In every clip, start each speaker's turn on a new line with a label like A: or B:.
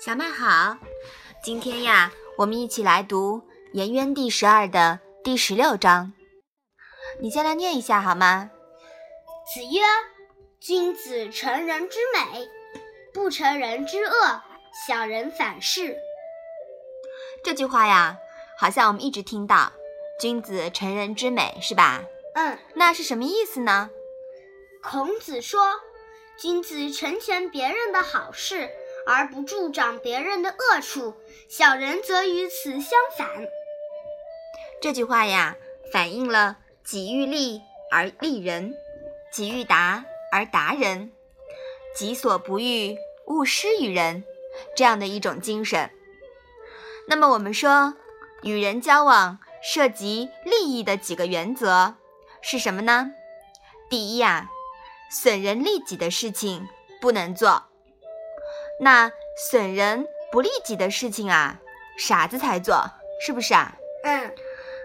A: 小麦好，今天呀，我们一起来读《颜渊》第十二的第十六章。你先来念一下好吗？
B: 子曰：“君子成人之美，不成人之恶。小人反是。”
A: 这句话呀，好像我们一直听到“君子成人之美”，是吧？
B: 嗯，
A: 那是什么意思呢？
B: 孔子说：“君子成全别人的好事。”而不助长别人的恶处，小人则与此相反。
A: 这句话呀，反映了己欲立而立人，己欲达而达人，己所不欲，勿施于人这样的一种精神。那么我们说，与人交往涉及利益的几个原则是什么呢？第一呀，损人利己的事情不能做。那损人不利己的事情啊，傻子才做，是不是啊？
B: 嗯。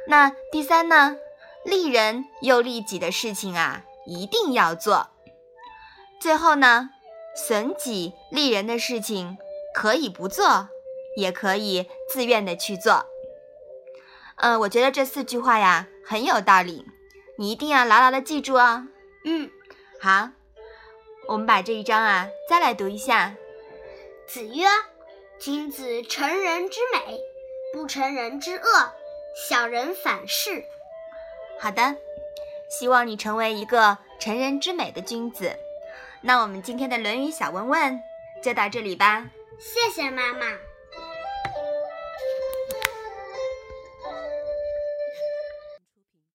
A: 那第三呢，利人又利己的事情啊，一定要做。最后呢，损己利人的事情可以不做，也可以自愿的去做。嗯，我觉得这四句话呀很有道理，你一定要牢牢的记住哦。
B: 嗯，
A: 好，我们把这一章啊再来读一下。
B: 子曰：“君子成人之美，不成人之恶。小人反是。”
A: 好的，希望你成为一个成人之美的君子。那我们今天的《论语》小问问就到这里吧。
B: 谢谢妈妈。